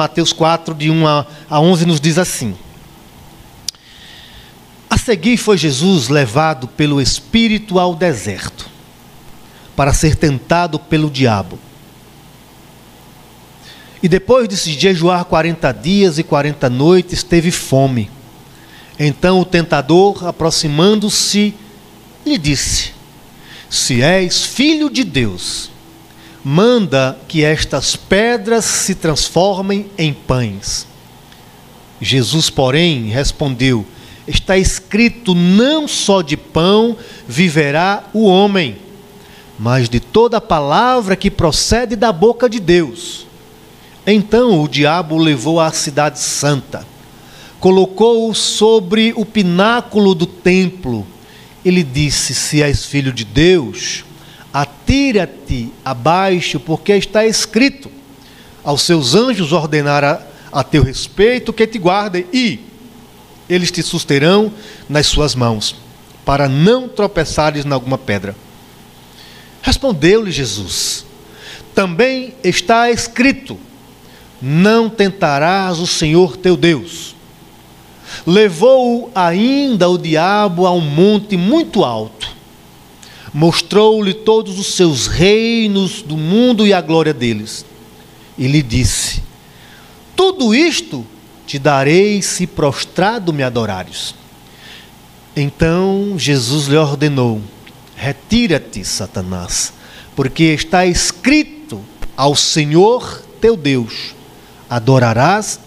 Mateus 4, de 1 a 11, nos diz assim: A seguir foi Jesus levado pelo Espírito ao deserto, para ser tentado pelo diabo. E depois de se jejuar 40 dias e 40 noites, teve fome. Então o tentador, aproximando-se, lhe disse: Se és filho de Deus, manda que estas pedras se transformem em pães. Jesus, porém, respondeu: Está escrito: não só de pão viverá o homem, mas de toda palavra que procede da boca de Deus. Então o diabo levou à cidade santa, colocou-o sobre o pináculo do templo. Ele disse: Se és filho de Deus, Atira-te abaixo, porque está escrito: aos seus anjos ordenara a teu respeito que te guardem, e eles te susterão nas suas mãos, para não tropeçares em alguma pedra. Respondeu-lhe Jesus: Também está escrito: Não tentarás o Senhor teu Deus. Levou-o ainda o diabo a um monte muito alto mostrou-lhe todos os seus reinos do mundo e a glória deles. E lhe disse: Tudo isto te darei se prostrado me adorares. Então Jesus lhe ordenou: Retira-te, Satanás, porque está escrito ao Senhor teu Deus: adorarás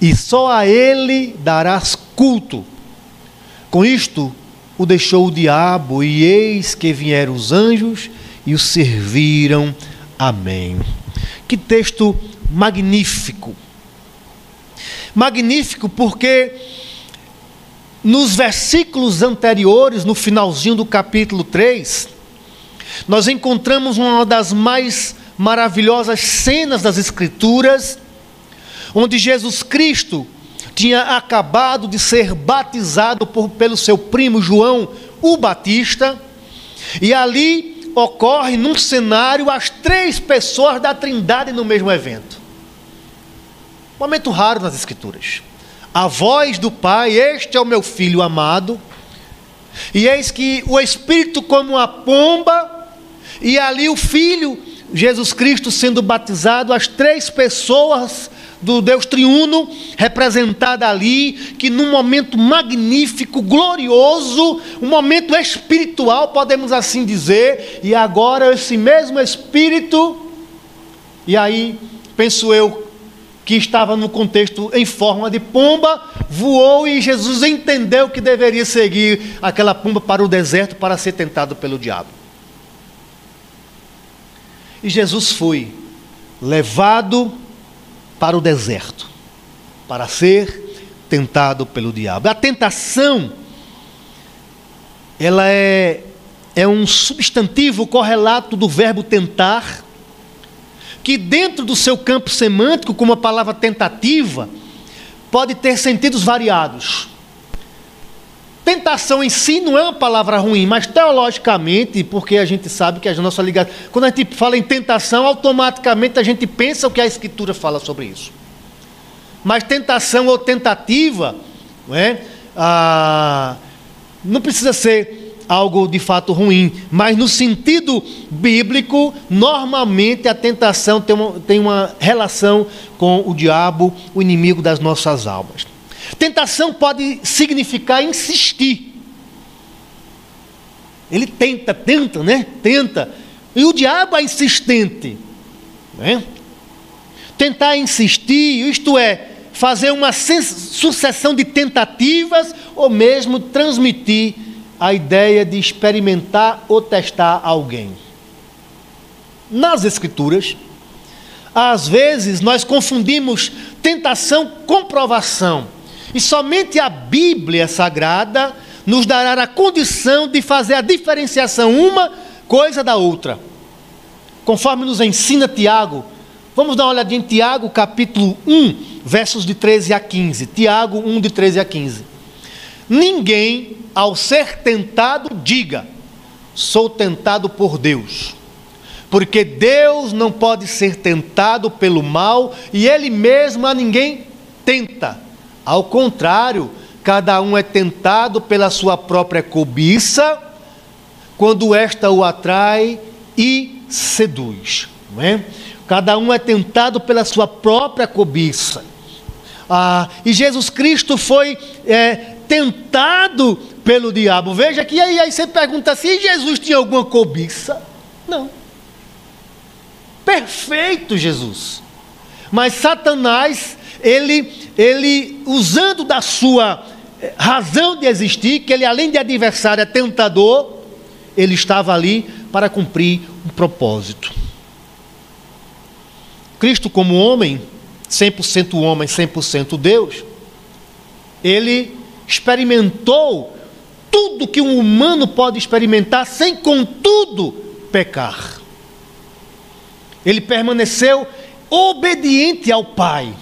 e só a ele darás culto. Com isto, o deixou o diabo, e eis que vieram os anjos e o serviram. Amém. Que texto magnífico. Magnífico porque nos versículos anteriores, no finalzinho do capítulo 3, nós encontramos uma das mais maravilhosas cenas das Escrituras, onde Jesus Cristo tinha acabado de ser batizado por, pelo seu primo João o Batista, e ali ocorre num cenário as três pessoas da Trindade no mesmo evento. Momento raro nas Escrituras. A voz do Pai, este é o meu filho amado, e eis que o Espírito, como uma pomba, e ali o Filho, Jesus Cristo, sendo batizado, as três pessoas do Deus triuno, representada ali, que num momento magnífico, glorioso, um momento espiritual, podemos assim dizer, e agora esse mesmo Espírito, e aí penso eu que estava no contexto em forma de pomba, voou e Jesus entendeu que deveria seguir aquela pomba para o deserto para ser tentado pelo diabo. E Jesus foi levado para o deserto, para ser tentado pelo diabo. A tentação, ela é, é um substantivo correlato do verbo tentar, que dentro do seu campo semântico, como a palavra tentativa, pode ter sentidos variados. Tentação em si não é uma palavra ruim, mas teologicamente, porque a gente sabe que a nossa ligação. Quando a gente fala em tentação, automaticamente a gente pensa o que a Escritura fala sobre isso. Mas tentação ou tentativa, não, é? ah, não precisa ser algo de fato ruim, mas no sentido bíblico, normalmente a tentação tem uma, tem uma relação com o diabo, o inimigo das nossas almas. Tentação pode significar insistir. Ele tenta, tenta, né? Tenta. E o diabo é insistente. Né? Tentar insistir, isto é, fazer uma sucessão de tentativas ou mesmo transmitir a ideia de experimentar ou testar alguém. Nas Escrituras, às vezes nós confundimos tentação com provação. E somente a Bíblia Sagrada nos dará a condição de fazer a diferenciação uma coisa da outra. Conforme nos ensina Tiago, vamos dar uma olhadinha em Tiago, capítulo 1, versos de 13 a 15. Tiago 1, de 13 a 15. Ninguém, ao ser tentado, diga: sou tentado por Deus. Porque Deus não pode ser tentado pelo mal e Ele mesmo a ninguém tenta. Ao contrário, cada um é tentado pela sua própria cobiça, quando esta o atrai e seduz. Não é? Cada um é tentado pela sua própria cobiça. Ah, e Jesus Cristo foi é, tentado pelo diabo. Veja que aí, aí você pergunta se Jesus tinha alguma cobiça. Não. Perfeito Jesus. Mas Satanás, ele, ele usando da sua eh, razão de existir, que ele além de adversário é tentador, ele estava ali para cumprir um propósito. Cristo como homem, 100% homem, 100% Deus, ele experimentou tudo que um humano pode experimentar sem contudo pecar. Ele permaneceu obediente ao Pai.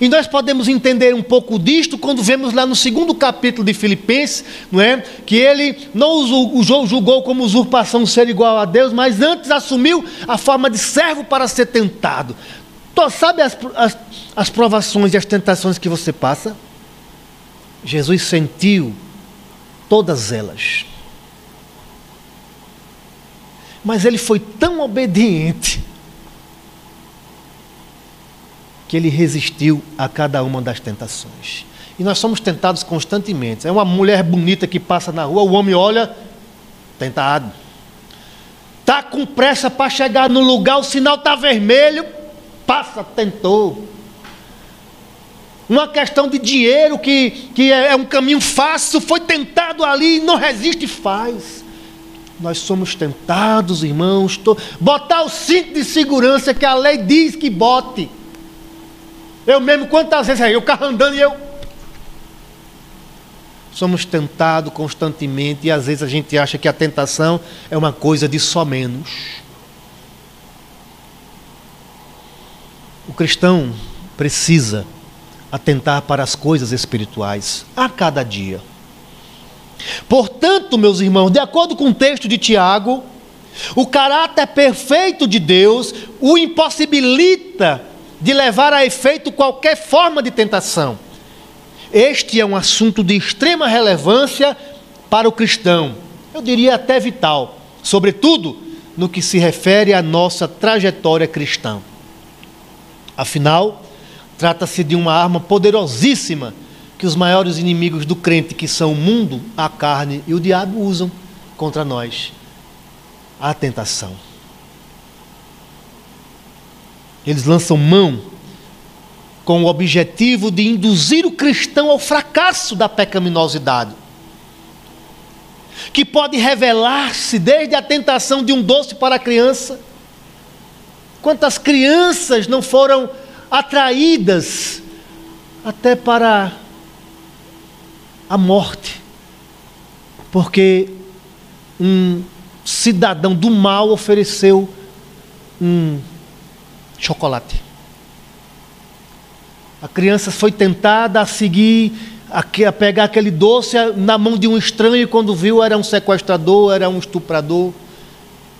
E nós podemos entender um pouco disto quando vemos lá no segundo capítulo de Filipenses, não é? Que ele não julgou como usurpação ser igual a Deus, mas antes assumiu a forma de servo para ser tentado. Sabe as, as, as provações e as tentações que você passa? Jesus sentiu todas elas. Mas ele foi tão obediente que ele resistiu a cada uma das tentações. E nós somos tentados constantemente. É uma mulher bonita que passa na rua, o homem olha, tentado. Está com pressa para chegar no lugar, o sinal está vermelho, passa, tentou. Uma questão de dinheiro que, que é, é um caminho fácil, foi tentado ali, não resiste faz. Nós somos tentados, irmãos. Botar o cinto de segurança que a lei diz que bote. Eu mesmo, quantas vezes aí, o carro andando e eu. Somos tentados constantemente e às vezes a gente acha que a tentação é uma coisa de só menos. O cristão precisa atentar para as coisas espirituais a cada dia. Portanto, meus irmãos, de acordo com o texto de Tiago, o caráter perfeito de Deus o impossibilita de levar a efeito qualquer forma de tentação. Este é um assunto de extrema relevância para o cristão, eu diria até vital, sobretudo no que se refere à nossa trajetória cristã. Afinal, trata-se de uma arma poderosíssima que os maiores inimigos do crente, que são o mundo, a carne e o diabo, usam contra nós a tentação. Eles lançam mão com o objetivo de induzir o cristão ao fracasso da pecaminosidade, que pode revelar-se desde a tentação de um doce para a criança. Quantas crianças não foram atraídas até para a morte, porque um cidadão do mal ofereceu um chocolate. A criança foi tentada a seguir, a, pegar aquele doce na mão de um estranho, e quando viu era um sequestrador, era um estuprador,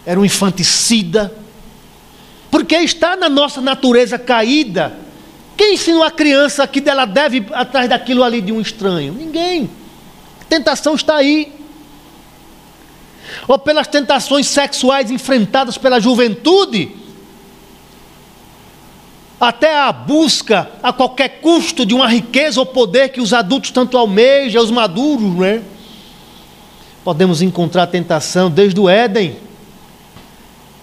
era um infanticida. Porque está na nossa natureza caída. Quem ensinou a criança que ela deve ir atrás daquilo ali de um estranho? Ninguém. A tentação está aí. Ou pelas tentações sexuais enfrentadas pela juventude até a busca a qualquer custo de uma riqueza ou poder que os adultos tanto almejam, os maduros, né? Podemos encontrar tentação desde o Éden.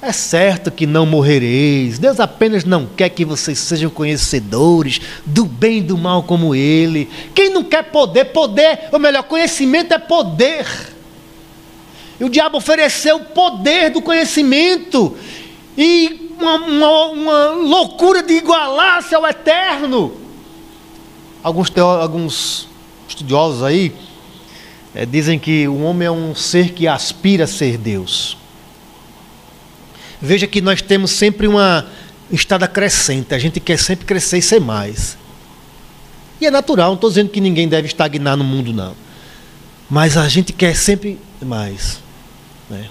É certo que não morrereis. Deus apenas não quer que vocês sejam conhecedores do bem e do mal como Ele. Quem não quer poder, poder, ou melhor, conhecimento é poder. E o diabo ofereceu o poder do conhecimento. E uma, uma, uma loucura de igualar-se ao eterno. Alguns, alguns estudiosos aí é, dizem que o homem é um ser que aspira a ser Deus. Veja que nós temos sempre uma estada crescente, a gente quer sempre crescer e ser mais. E é natural, não estou dizendo que ninguém deve estagnar no mundo, não. Mas a gente quer sempre mais. Né?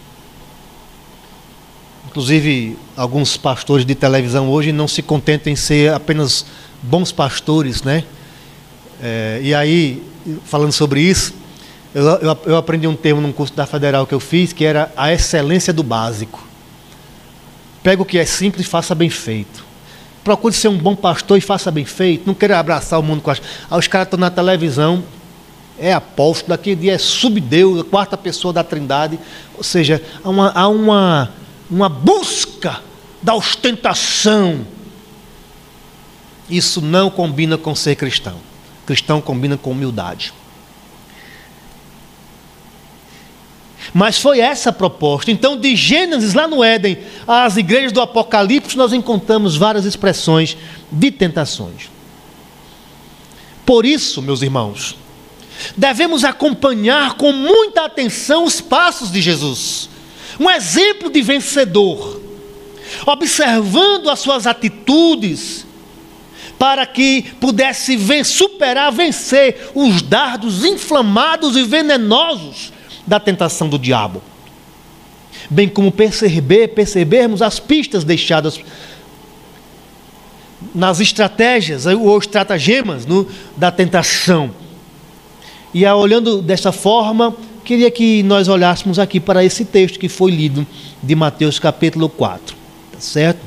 Inclusive, alguns pastores de televisão hoje não se contentam em ser apenas bons pastores, né? É, e aí, falando sobre isso, eu, eu, eu, aprendi um termo num curso da federal que eu fiz, que era a excelência do básico. Pega o que é simples e faça bem feito. Procure ser um bom pastor e faça bem feito. Não queira abraçar o mundo com as. Ah, os caras estão na televisão, é apóstolo, daqui dia é subdeus, a quarta pessoa da trindade. Ou seja, há uma, há uma uma busca da ostentação. Isso não combina com ser cristão. Cristão combina com humildade. Mas foi essa a proposta. Então, de Gênesis lá no Éden às igrejas do Apocalipse, nós encontramos várias expressões de tentações. Por isso, meus irmãos, devemos acompanhar com muita atenção os passos de Jesus um exemplo de vencedor, observando as suas atitudes, para que pudesse superar, vencer os dardos inflamados e venenosos da tentação do diabo. Bem como perceber, percebermos as pistas deixadas nas estratégias ou estratagemas no, da tentação. E olhando dessa forma, queria que nós olhássemos aqui para esse texto que foi lido de Mateus capítulo 4, tá certo?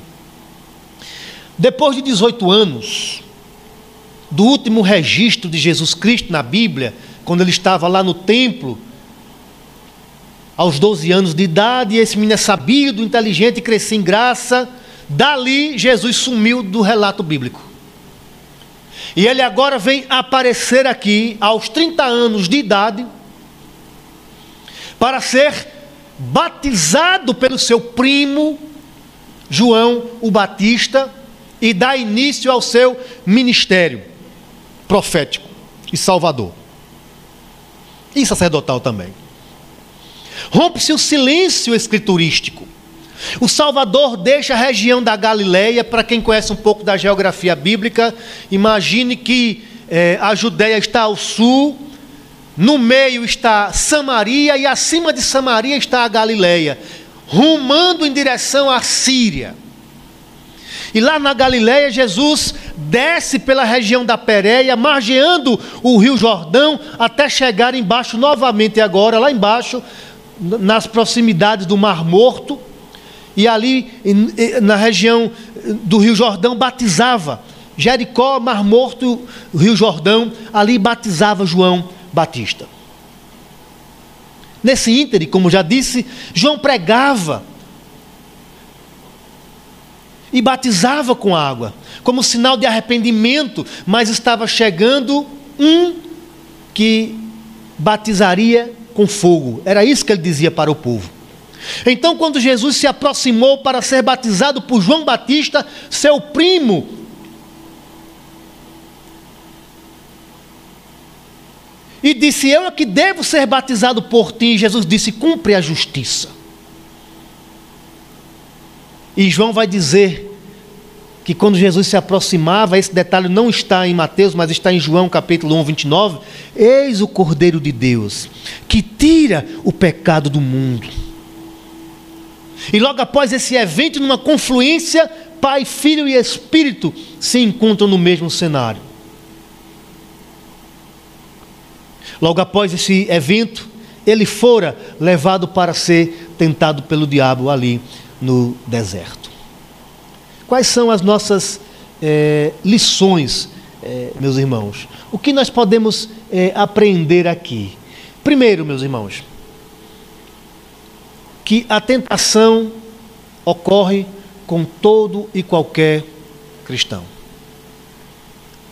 Depois de 18 anos do último registro de Jesus Cristo na Bíblia, quando ele estava lá no templo, aos 12 anos de idade, esse menino é sabido, inteligente, crescia em graça, dali Jesus sumiu do relato bíblico. E ele agora vem aparecer aqui aos 30 anos de idade, para ser batizado pelo seu primo, João o Batista, e dar início ao seu ministério profético e salvador. E sacerdotal também. Rompe-se o silêncio escriturístico. O Salvador deixa a região da Galileia, para quem conhece um pouco da geografia bíblica, imagine que eh, a Judéia está ao sul, no meio está Samaria e acima de Samaria está a Galileia, rumando em direção à Síria. E lá na Galileia, Jesus desce pela região da Pérea, margeando o rio Jordão, até chegar embaixo novamente agora, lá embaixo, nas proximidades do Mar Morto. E ali, na região do rio Jordão, batizava. Jericó, Mar Morto, Rio Jordão, ali batizava João Batista. Nesse íntere, como já disse, João pregava e batizava com água, como sinal de arrependimento, mas estava chegando um que batizaria com fogo. Era isso que ele dizia para o povo. Então, quando Jesus se aproximou para ser batizado por João Batista, seu primo, e disse: Eu é que devo ser batizado por ti. E Jesus disse: Cumpre a justiça. E João vai dizer que quando Jesus se aproximava, esse detalhe não está em Mateus, mas está em João capítulo 1, 29. Eis o Cordeiro de Deus, que tira o pecado do mundo. E logo após esse evento, numa confluência, Pai, Filho e Espírito se encontram no mesmo cenário. Logo após esse evento, ele fora levado para ser tentado pelo diabo ali no deserto. Quais são as nossas é, lições, é, meus irmãos? O que nós podemos é, aprender aqui? Primeiro, meus irmãos, que a tentação ocorre com todo e qualquer cristão.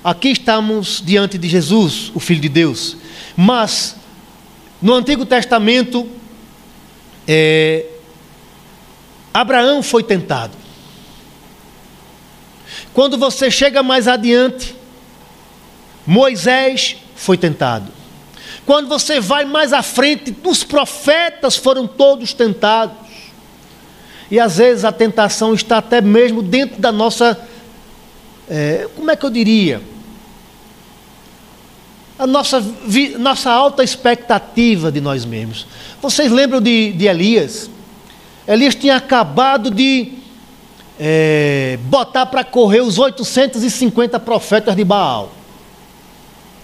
Aqui estamos diante de Jesus, o Filho de Deus, mas, no Antigo Testamento, é, Abraão foi tentado. Quando você chega mais adiante, Moisés foi tentado. Quando você vai mais à frente, os profetas foram todos tentados. E às vezes a tentação está até mesmo dentro da nossa, é, como é que eu diria? A nossa, nossa alta expectativa de nós mesmos. Vocês lembram de, de Elias? Elias tinha acabado de é, botar para correr os 850 profetas de Baal.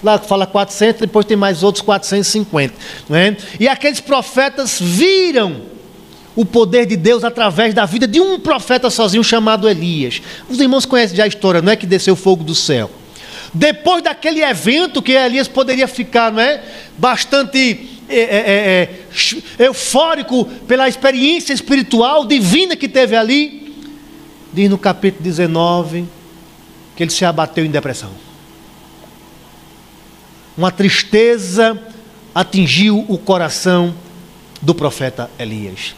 Lá fala 400, depois tem mais outros 450. Não é? E aqueles profetas viram o poder de Deus através da vida de um profeta sozinho chamado Elias. Os irmãos conhecem já a história, não é que desceu fogo do céu. Depois daquele evento que Elias poderia ficar, não é, bastante é, é, é, é eufórico pela experiência espiritual divina que teve ali, diz no capítulo 19 que ele se abateu em depressão. Uma tristeza atingiu o coração do profeta Elias.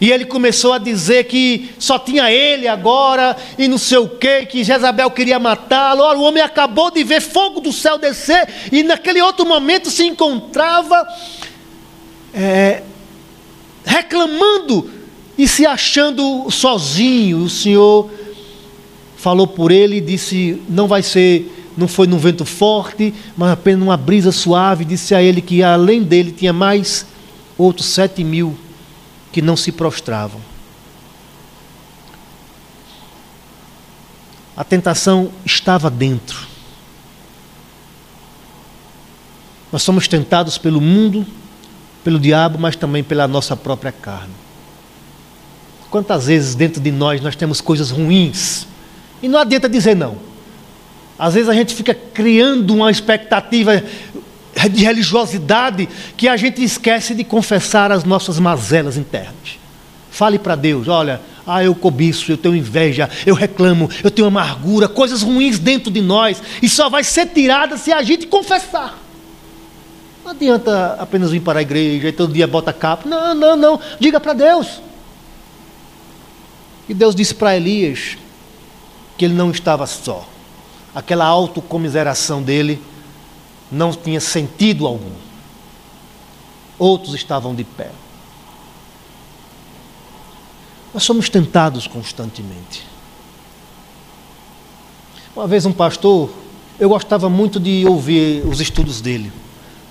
E ele começou a dizer que só tinha ele agora, e não sei o que, que Jezabel queria matá-lo. O homem acabou de ver fogo do céu descer, e naquele outro momento se encontrava é, reclamando e se achando sozinho. O Senhor falou por ele e disse: Não vai ser não foi num vento forte, mas apenas numa brisa suave, disse a ele que além dele tinha mais outros sete mil que não se prostravam. A tentação estava dentro. Nós somos tentados pelo mundo, pelo diabo, mas também pela nossa própria carne. Quantas vezes dentro de nós nós temos coisas ruins e não adianta dizer não. Às vezes a gente fica criando uma expectativa de religiosidade que a gente esquece de confessar as nossas mazelas internas. Fale para Deus: olha, ah, eu cobiço, eu tenho inveja, eu reclamo, eu tenho amargura, coisas ruins dentro de nós, e só vai ser tirada se a gente confessar. Não adianta apenas vir para a igreja e todo dia bota capa. Não, não, não. Diga para Deus. E Deus disse para Elias que ele não estava só. Aquela autocomiseração dele não tinha sentido algum. Outros estavam de pé. Nós somos tentados constantemente. Uma vez um pastor, eu gostava muito de ouvir os estudos dele.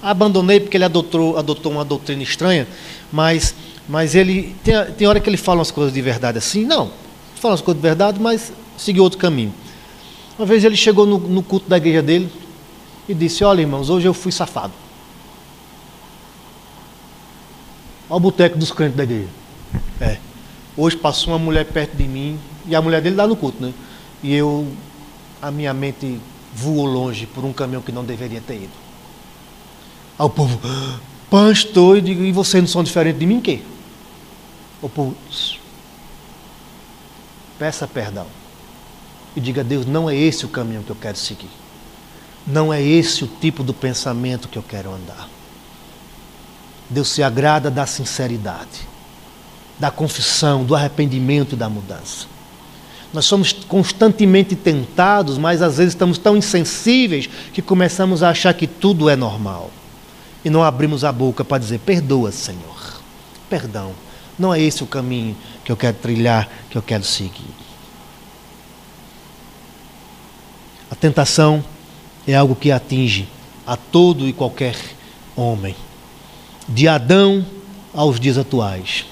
Abandonei porque ele adotou, adotou uma doutrina estranha, mas, mas ele tem, tem hora que ele fala umas coisas de verdade assim. Não, fala umas coisas de verdade, mas seguiu outro caminho. Uma vez ele chegou no, no culto da igreja dele, e disse: Olha, irmãos, hoje eu fui safado. Olha o boteco dos crentes da igreja. É. Hoje passou uma mulher perto de mim, e a mulher dele lá no culto, né? E eu, a minha mente voou longe por um caminho que não deveria ter ido. Aí o povo, pastor, e digo, e vocês não são diferentes de mim, quê? O povo, peça perdão. E diga, Deus, não é esse o caminho que eu quero seguir. Não é esse o tipo do pensamento que eu quero andar. Deus se agrada da sinceridade, da confissão, do arrependimento e da mudança. Nós somos constantemente tentados, mas às vezes estamos tão insensíveis que começamos a achar que tudo é normal. E não abrimos a boca para dizer: Perdoa, Senhor. Perdão. Não é esse o caminho que eu quero trilhar, que eu quero seguir. A tentação é algo que atinge a todo e qualquer homem, de Adão aos dias atuais.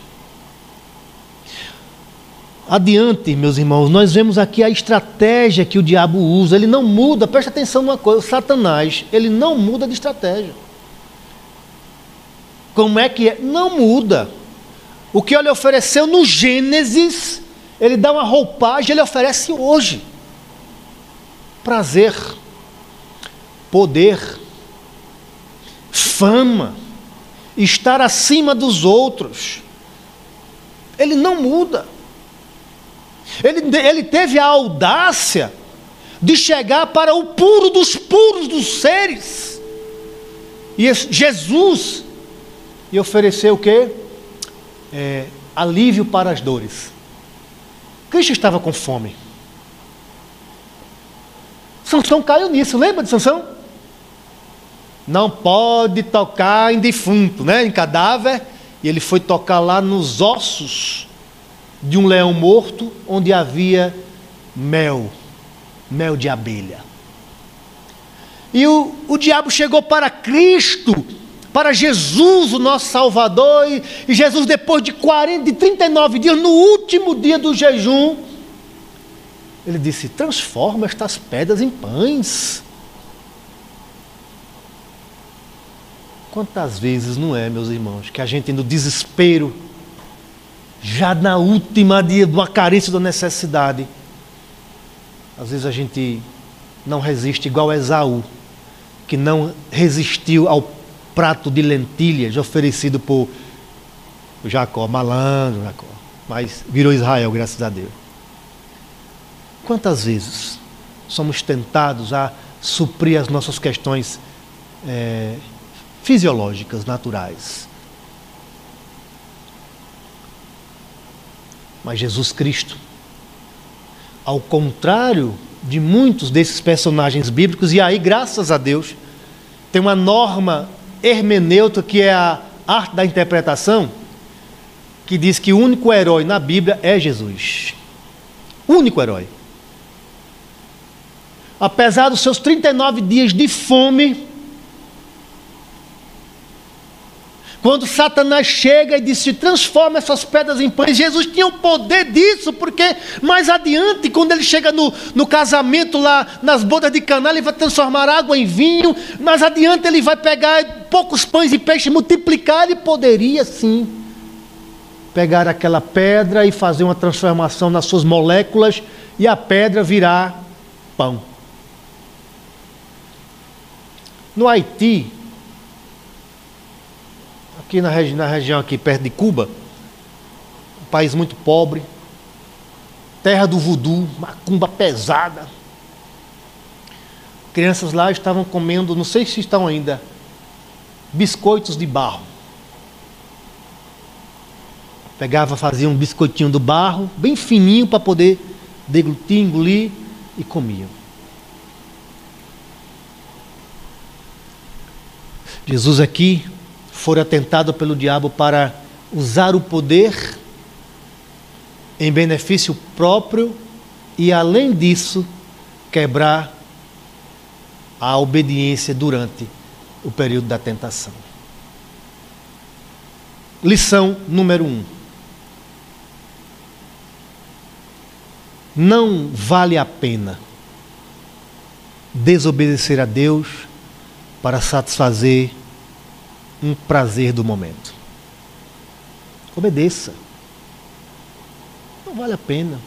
Adiante, meus irmãos, nós vemos aqui a estratégia que o diabo usa. Ele não muda, preste atenção numa coisa: Satanás, ele não muda de estratégia. Como é que é? Não muda. O que ele ofereceu no Gênesis, ele dá uma roupagem, ele oferece hoje. Prazer poder, fama, estar acima dos outros. Ele não muda. Ele, ele teve a audácia de chegar para o puro dos puros dos seres. E Jesus e ofereceu o que? É, alívio para as dores. Cristo estava com fome. Sansão caiu nisso, lembra de Sansão? Não pode tocar em defunto, né? em cadáver, e ele foi tocar lá nos ossos de um leão morto, onde havia mel, mel de abelha. E o, o diabo chegou para Cristo para Jesus, o nosso Salvador, e, e Jesus, depois de 40, de 39 dias, no último dia do jejum, ele disse: transforma estas pedras em pães. Quantas vezes não é, meus irmãos, que a gente no desespero, já na última dia de uma carência da necessidade, às vezes a gente não resiste igual Esaú, que não resistiu ao prato de lentilhas oferecido por Jacó, malandro Jacó, mas virou Israel, graças a Deus. Quantas vezes somos tentados a suprir as nossas questões é, fisiológicas, naturais? Mas Jesus Cristo, ao contrário de muitos desses personagens bíblicos, e aí, graças a Deus, tem uma norma hermenêutica que é a arte da interpretação, que diz que o único herói na Bíblia é Jesus. O único herói apesar dos seus 39 dias de fome, quando Satanás chega e diz: se transforma essas pedras em pães, Jesus tinha o poder disso, porque mais adiante, quando ele chega no, no casamento lá nas bodas de Caná, ele vai transformar água em vinho, mais adiante ele vai pegar poucos pães e peixes, multiplicar, ele poderia sim pegar aquela pedra e fazer uma transformação nas suas moléculas e a pedra virar pão. No Haiti, aqui na, regi na região aqui perto de Cuba, um país muito pobre, terra do voodoo, macumba pesada. Crianças lá estavam comendo, não sei se estão ainda, biscoitos de barro. Pegava, fazia um biscoitinho do barro, bem fininho para poder deglutir, engolir e comiam. Jesus aqui fora tentado pelo diabo para usar o poder em benefício próprio e, além disso, quebrar a obediência durante o período da tentação. Lição número um. Não vale a pena desobedecer a Deus para satisfazer um prazer do momento. Obedeça. Não vale a pena.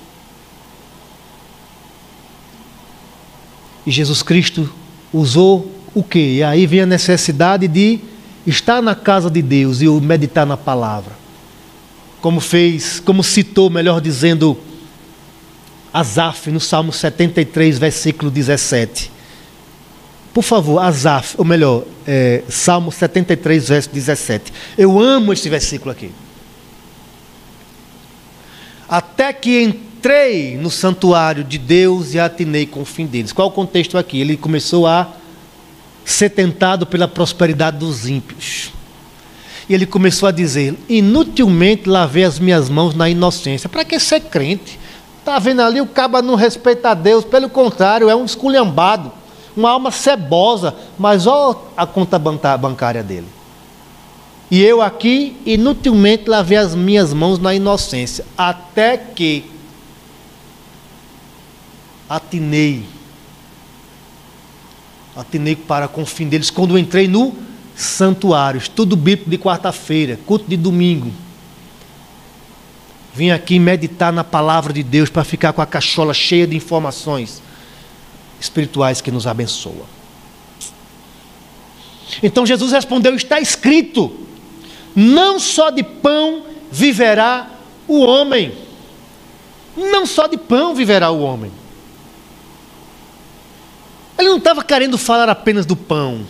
E Jesus Cristo usou o quê? E aí vem a necessidade de estar na casa de Deus e meditar na palavra. Como fez, como citou, melhor dizendo, Asaf no Salmo 73, versículo 17. Por favor, Asaf, ou melhor, é, Salmo 73, verso 17. Eu amo esse versículo aqui. Até que entrei no santuário de Deus e atinei com o fim deles. Qual o contexto aqui? Ele começou a ser tentado pela prosperidade dos ímpios. E ele começou a dizer: Inutilmente lavei as minhas mãos na inocência. Para que ser crente? Está vendo ali o caba não respeita a Deus, pelo contrário, é um esculhambado uma alma cebosa, mas olha a conta bancária dele. E eu aqui inutilmente lavei as minhas mãos na inocência, até que atinei, atinei para com o fim deles quando entrei no santuário, estudo bíblico de quarta-feira, culto de domingo. Vim aqui meditar na palavra de Deus para ficar com a cachola cheia de informações espirituais que nos abençoa. Então Jesus respondeu: Está escrito, não só de pão viverá o homem. Não só de pão viverá o homem. Ele não estava querendo falar apenas do pão.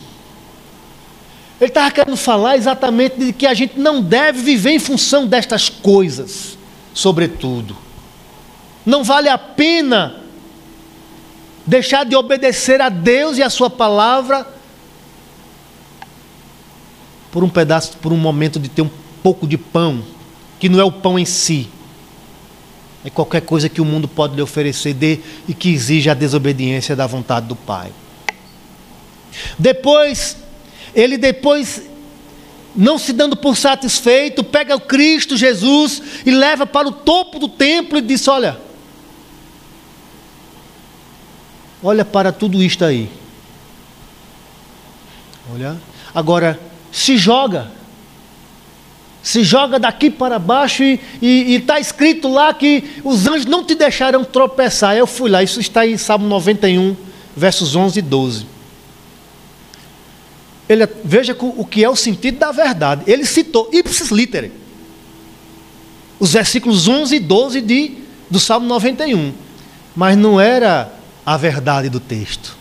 Ele estava querendo falar exatamente de que a gente não deve viver em função destas coisas, sobretudo. Não vale a pena deixar de obedecer a Deus e a Sua palavra por um pedaço, por um momento de ter um pouco de pão, que não é o pão em si, é qualquer coisa que o mundo pode lhe oferecer de, e que exige a desobediência da vontade do Pai. Depois, ele depois não se dando por satisfeito, pega o Cristo Jesus e leva para o topo do templo e diz: Olha, olha para tudo isto aí. Olha, agora se joga, se joga daqui para baixo e está escrito lá que os anjos não te deixarão tropeçar. Eu fui lá, isso está em Salmo 91, versos 11 e 12. Ele, veja o que é o sentido da verdade. Ele citou ipsis literi, os versículos 11 e 12 de, do Salmo 91. Mas não era a verdade do texto.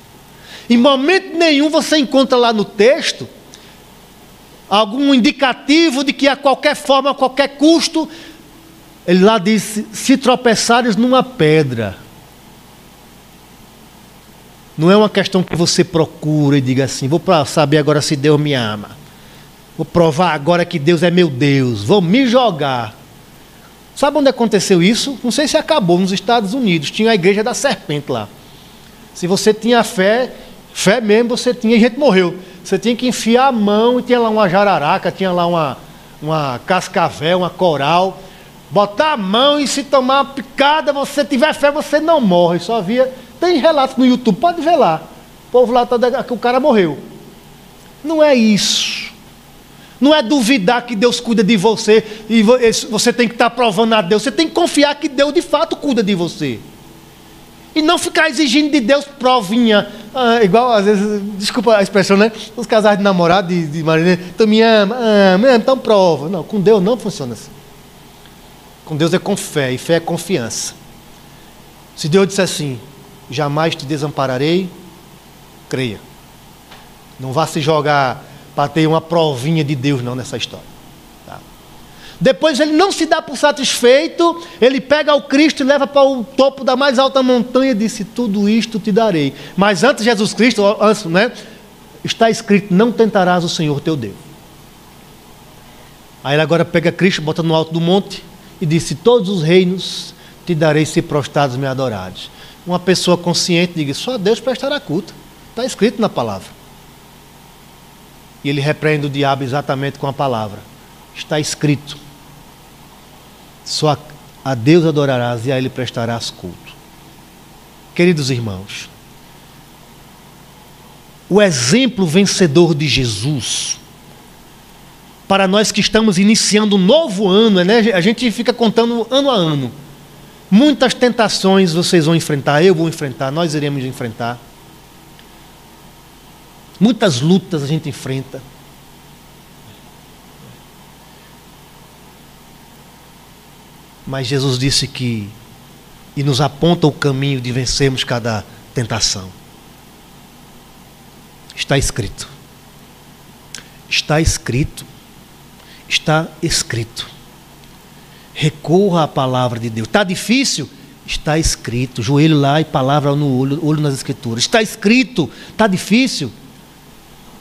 Em momento nenhum você encontra lá no texto algum indicativo de que a qualquer forma, a qualquer custo, ele lá diz: se tropeçares numa pedra. Não é uma questão que você procura e diga assim: vou saber agora se Deus me ama. Vou provar agora que Deus é meu Deus. Vou me jogar. Sabe onde aconteceu isso? Não sei se acabou nos Estados Unidos. Tinha a igreja da serpente lá. Se você tinha fé, fé mesmo você tinha, e gente morreu. Você tinha que enfiar a mão e tinha lá uma jararaca, tinha lá uma, uma cascavel, uma coral. Botar a mão e se tomar uma picada, você tiver fé, você não morre. Só via. Tem relatos no YouTube, pode ver lá. O povo lá tá, que o cara morreu. Não é isso. Não é duvidar que Deus cuida de você e você tem que estar provando a Deus. Você tem que confiar que Deus de fato cuida de você. E não ficar exigindo de Deus provinha. Ah, igual, às vezes, desculpa a expressão, né? Os casais de namorado, de, de marido, tu me ama, ama, então prova. Não, com Deus não funciona assim. Com Deus é com fé, e fé é confiança. Se Deus disser assim, jamais te desampararei, creia. Não vá se jogar para ter uma provinha de Deus não nessa história. Depois ele não se dá por satisfeito, ele pega o Cristo e leva para o topo da mais alta montanha e disse: Tudo isto te darei. Mas antes Jesus Cristo, antes, né, está escrito: Não tentarás o Senhor teu Deus. Aí ele agora pega Cristo, bota no alto do monte e disse: Todos os reinos te darei se prostrados me adorares. Uma pessoa consciente diga: Só Deus prestará culto. Está escrito na palavra. E ele repreende o diabo exatamente com a palavra. Está escrito só a, Deus adorarás e a Ele prestarás culto. Queridos irmãos, o exemplo vencedor de Jesus, para nós que estamos iniciando um novo ano, né? a gente fica contando ano a ano. Muitas tentações vocês vão enfrentar, eu vou enfrentar, nós iremos enfrentar. Muitas lutas a gente enfrenta. Mas Jesus disse que e nos aponta o caminho de vencermos cada tentação. Está escrito. Está escrito. Está escrito. Recorra à palavra de Deus. Está difícil? Está escrito. Joelho lá e palavra no olho, olho nas escrituras. Está escrito. Está difícil?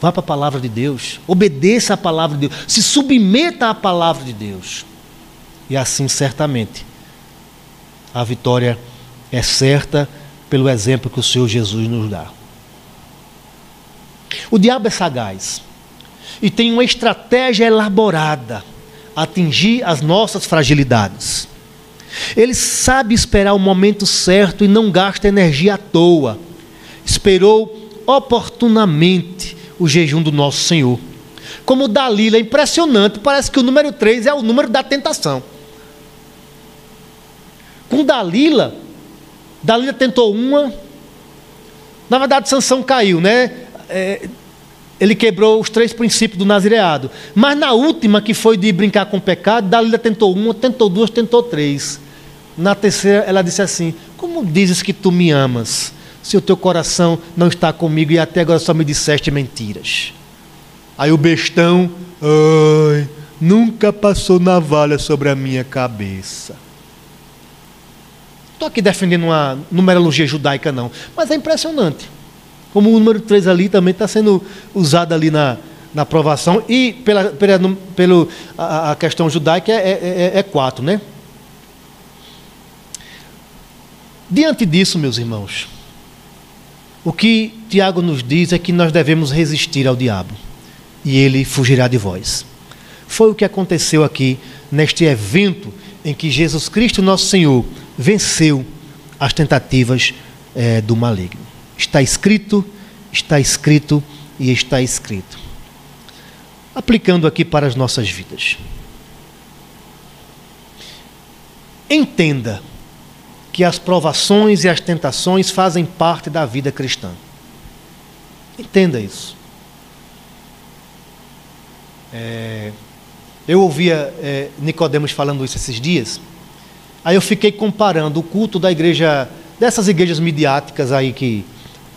Vá para a palavra de Deus. Obedeça a palavra de Deus. Se submeta à palavra de Deus. E assim, certamente, a vitória é certa pelo exemplo que o Senhor Jesus nos dá. O diabo é sagaz e tem uma estratégia elaborada a atingir as nossas fragilidades. Ele sabe esperar o momento certo e não gasta energia à toa. Esperou oportunamente o jejum do nosso Senhor. Como Dalila, é impressionante, parece que o número 3 é o número da tentação. Com Dalila, Dalila tentou uma, na verdade Sansão caiu, né? É, ele quebrou os três princípios do nazireado. Mas na última, que foi de brincar com o pecado, Dalila tentou uma, tentou duas, tentou três. Na terceira, ela disse assim: Como dizes que tu me amas, se o teu coração não está comigo e até agora só me disseste mentiras? Aí o bestão, ai, nunca passou navalha sobre a minha cabeça. Estou aqui defendendo uma numerologia judaica, não. Mas é impressionante. Como o número 3 ali também está sendo usado ali na, na aprovação. E pela, pela, pelo, a, a questão judaica é, é, é 4, né? Diante disso, meus irmãos, o que Tiago nos diz é que nós devemos resistir ao diabo e ele fugirá de vós. Foi o que aconteceu aqui neste evento em que Jesus Cristo, nosso Senhor, venceu as tentativas é, do maligno. Está escrito, está escrito e está escrito. Aplicando aqui para as nossas vidas. Entenda que as provações e as tentações fazem parte da vida cristã. Entenda isso. É, eu ouvia é, Nicodemos falando isso esses dias. Aí eu fiquei comparando o culto da igreja, dessas igrejas midiáticas aí que,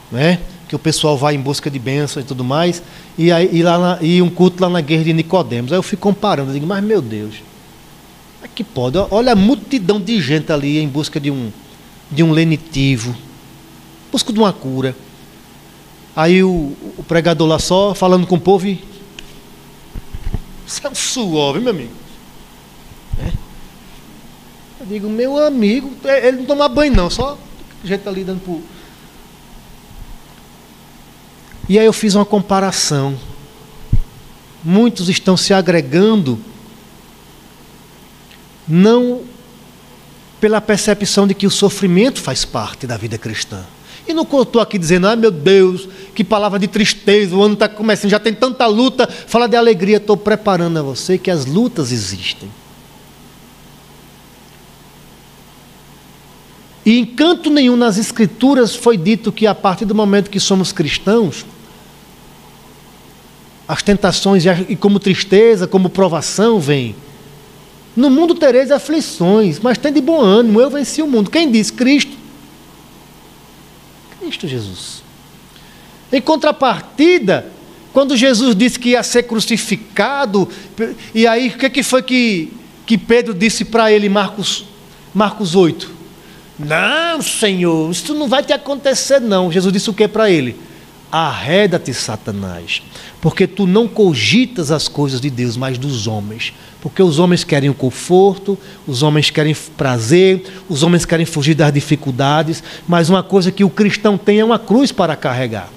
né, que o pessoal vai em busca de bênçãos e tudo mais, e, aí, e, lá na, e um culto lá na igreja de Nicodemos. Aí eu fico comparando, eu digo, mas meu Deus, é que pode? Olha a multidão de gente ali em busca de um, de um lenitivo, busca de uma cura. Aí o, o pregador lá só falando com o povo e isso é um suor, viu, meu amigo? Eu digo, meu amigo, é, ele não toma banho não, só gente ali dando por. E aí eu fiz uma comparação. Muitos estão se agregando não pela percepção de que o sofrimento faz parte da vida cristã. E não estou aqui dizendo, ai meu Deus, que palavra de tristeza, o ano está começando, já tem tanta luta. Fala de alegria, estou preparando a você que as lutas existem. E em canto nenhum nas Escrituras foi dito que a partir do momento que somos cristãos, as tentações e como tristeza, como provação vêm. No mundo tereis aflições, mas tem de bom ânimo, eu venci o mundo. Quem diz? Cristo. Cristo Jesus. Em contrapartida, quando Jesus disse que ia ser crucificado, e aí o que, que foi que, que Pedro disse para ele, Marcos, Marcos 8? Não, Senhor, isso não vai te acontecer, não. Jesus disse o que para ele? Arreda-te, Satanás, porque tu não cogitas as coisas de Deus, mas dos homens. Porque os homens querem o conforto, os homens querem prazer, os homens querem fugir das dificuldades, mas uma coisa que o cristão tem é uma cruz para carregar.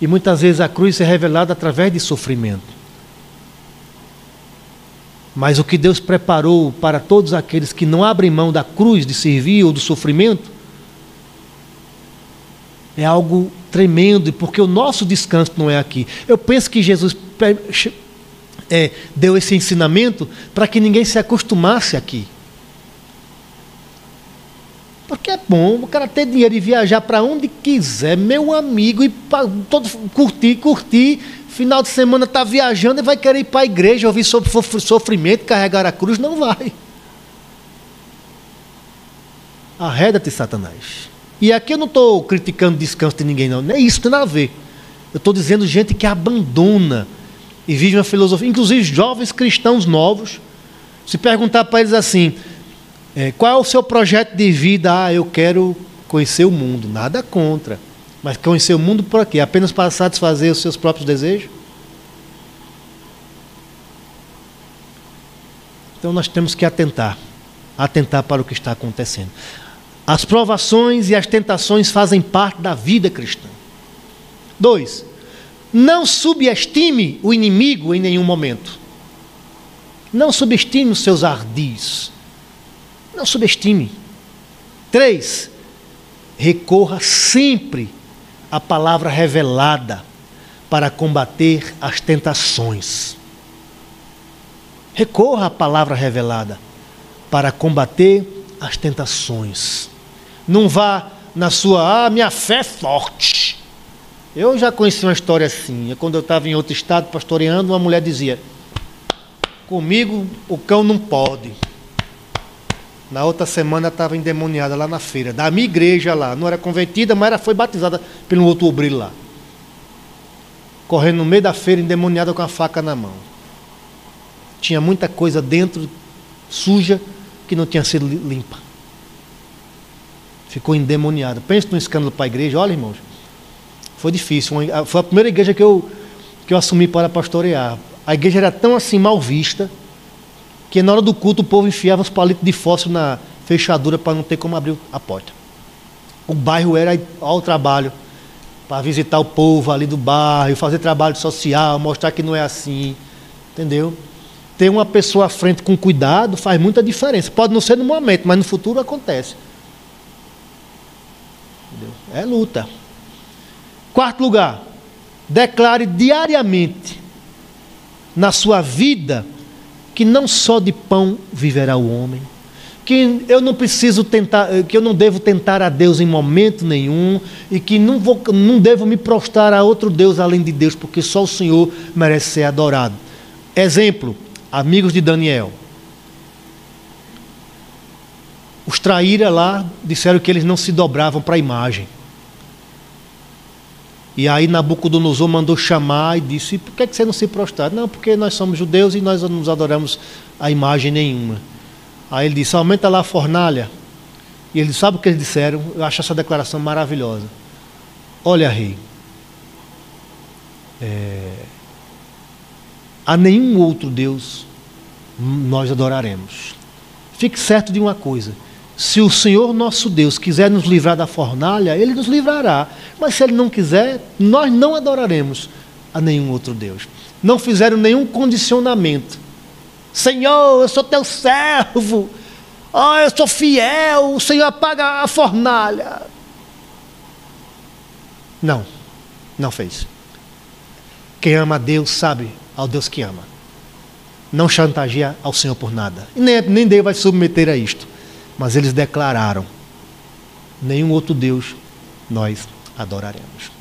E muitas vezes a cruz é revelada através de sofrimento. Mas o que Deus preparou para todos aqueles que não abrem mão da cruz de servir ou do sofrimento é algo tremendo, porque o nosso descanso não é aqui. Eu penso que Jesus é, deu esse ensinamento para que ninguém se acostumasse aqui. Porque é bom o cara ter dinheiro e viajar para onde quiser, meu amigo, e todo, curtir, curtir. Final de semana está viajando e vai querer ir para a igreja ouvir sobre sofrimento, carregar a cruz. Não vai. Arreda-te, Satanás. E aqui eu não estou criticando o descanso de ninguém, não. Não é isso, tem nada a ver. Eu estou dizendo gente que abandona e vive uma filosofia, inclusive jovens cristãos novos. Se perguntar para eles assim: é, qual é o seu projeto de vida? Ah, eu quero conhecer o mundo. Nada contra. Mas conhecer o mundo por quê? Apenas para satisfazer os seus próprios desejos? Então nós temos que atentar, atentar para o que está acontecendo. As provações e as tentações fazem parte da vida cristã. Dois, não subestime o inimigo em nenhum momento. Não subestime os seus ardis. Não subestime. Três, recorra sempre à palavra revelada para combater as tentações. Recorra à palavra revelada para combater as tentações. Não vá na sua, ah, minha fé é forte. Eu já conheci uma história assim. Quando eu estava em outro estado pastoreando, uma mulher dizia: Comigo o cão não pode. Na outra semana estava endemoniada lá na feira, da minha igreja lá. Não era convertida, mas era, foi batizada pelo outro obreiro lá. Correndo no meio da feira, endemoniada com a faca na mão. Tinha muita coisa dentro, suja, que não tinha sido limpa ficou endemoniado. Pensa num escândalo para a igreja, olha, irmãos. Foi difícil. Foi a primeira igreja que eu, que eu assumi para pastorear. A igreja era tão assim mal vista que na hora do culto o povo enfiava os palitos de fósforo na fechadura para não ter como abrir a porta. O bairro era ao trabalho. para visitar o povo ali do bairro, fazer trabalho social, mostrar que não é assim. Entendeu? Ter uma pessoa à frente com cuidado faz muita diferença. Pode não ser no momento, mas no futuro acontece. Entendeu? É luta. Quarto lugar, declare diariamente na sua vida que não só de pão viverá o homem, que eu não preciso tentar, que eu não devo tentar a Deus em momento nenhum e que não, vou, não devo me prostrar a outro Deus além de Deus, porque só o Senhor merece ser adorado. Exemplo, amigos de Daniel. Os traíra lá disseram que eles não se dobravam para a imagem. E aí Nabucodonosor mandou chamar e disse: Por que, é que você não se prostrar? Não, porque nós somos judeus e nós não nos adoramos a imagem nenhuma. Aí ele disse: aumenta lá a fornalha. E ele sabe o que eles disseram? Eu acho essa declaração maravilhosa. Olha, rei, é, a nenhum outro Deus nós adoraremos. Fique certo de uma coisa: se o Senhor nosso Deus quiser nos livrar da fornalha, Ele nos livrará. Mas se Ele não quiser, nós não adoraremos a nenhum outro Deus. Não fizeram nenhum condicionamento Senhor, eu sou teu servo. Oh, eu sou fiel. O Senhor apaga a fornalha. Não, não fez. Quem ama a Deus sabe ao Deus que ama. Não chantageia ao Senhor por nada. E nem, nem Deus vai submeter a isto. Mas eles declararam: nenhum outro Deus nós adoraremos.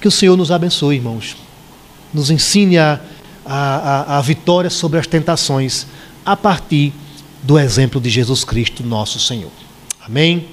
Que o Senhor nos abençoe, irmãos. Nos ensine a a, a, a vitória sobre as tentações a partir do exemplo de Jesus Cristo, nosso Senhor. Amém?